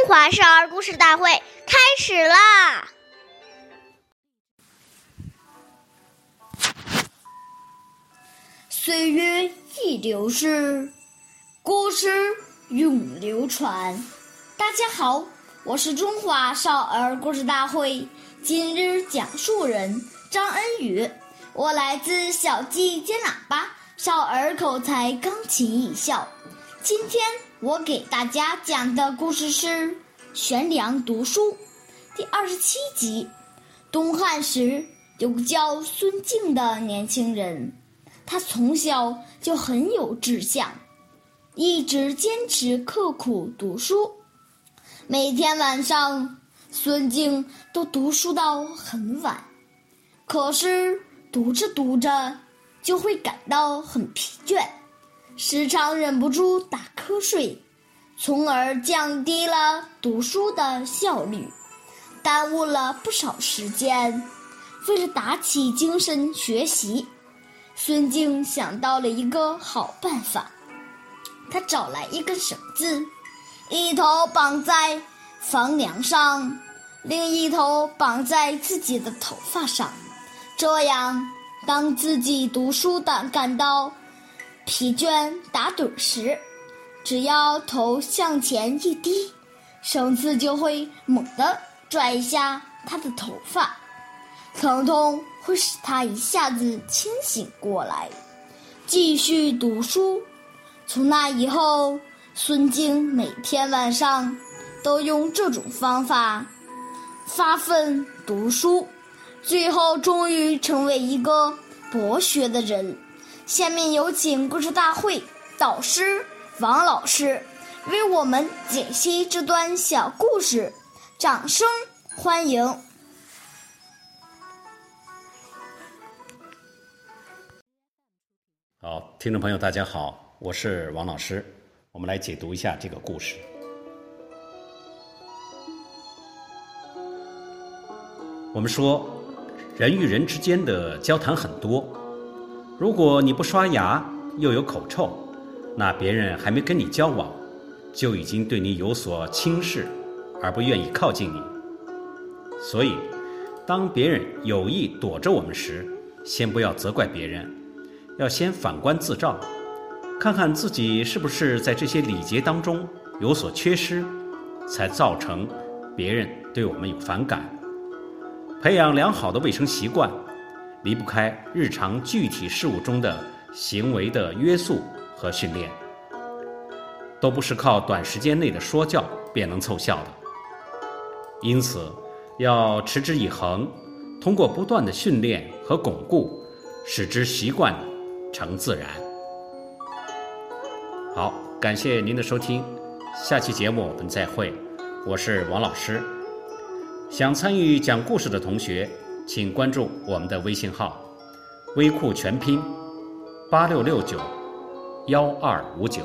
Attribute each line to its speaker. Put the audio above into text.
Speaker 1: 中华少儿故事大会开始啦！
Speaker 2: 岁月易流逝，故事永流传。大家好，我是中华少儿故事大会今日讲述人张恩宇，我来自小鸡尖喇叭少儿口才钢琴艺校。今天我给大家讲的故事是《悬梁读书》第二十七集。东汉时有个叫孙敬的年轻人，他从小就很有志向，一直坚持刻苦读书。每天晚上，孙敬都读书到很晚，可是读着读着就会感到很疲倦。时常忍不住打瞌睡，从而降低了读书的效率，耽误了不少时间。为了打起精神学习，孙敬想到了一个好办法。他找来一根绳子，一头绑在房梁上，另一头绑在自己的头发上。这样，当自己读书的感到。疲倦打盹时，只要头向前一低，绳子就会猛地拽一下他的头发，疼痛会使他一下子清醒过来，继续读书。从那以后，孙敬每天晚上都用这种方法发奋读书，最后终于成为一个博学的人。下面有请故事大会导师王老师为我们解析这段小故事，掌声欢迎！
Speaker 3: 好，听众朋友，大家好，我是王老师，我们来解读一下这个故事。我们说，人与人之间的交谈很多。如果你不刷牙，又有口臭，那别人还没跟你交往，就已经对你有所轻视，而不愿意靠近你。所以，当别人有意躲着我们时，先不要责怪别人，要先反观自照，看看自己是不是在这些礼节当中有所缺失，才造成别人对我们有反感。培养良好的卫生习惯。离不开日常具体事务中的行为的约束和训练，都不是靠短时间内的说教便能凑效的。因此，要持之以恒，通过不断的训练和巩固，使之习惯成自然。好，感谢您的收听，下期节目我们再会。我是王老师，想参与讲故事的同学。请关注我们的微信号“微库全拼八六六九幺二五九”。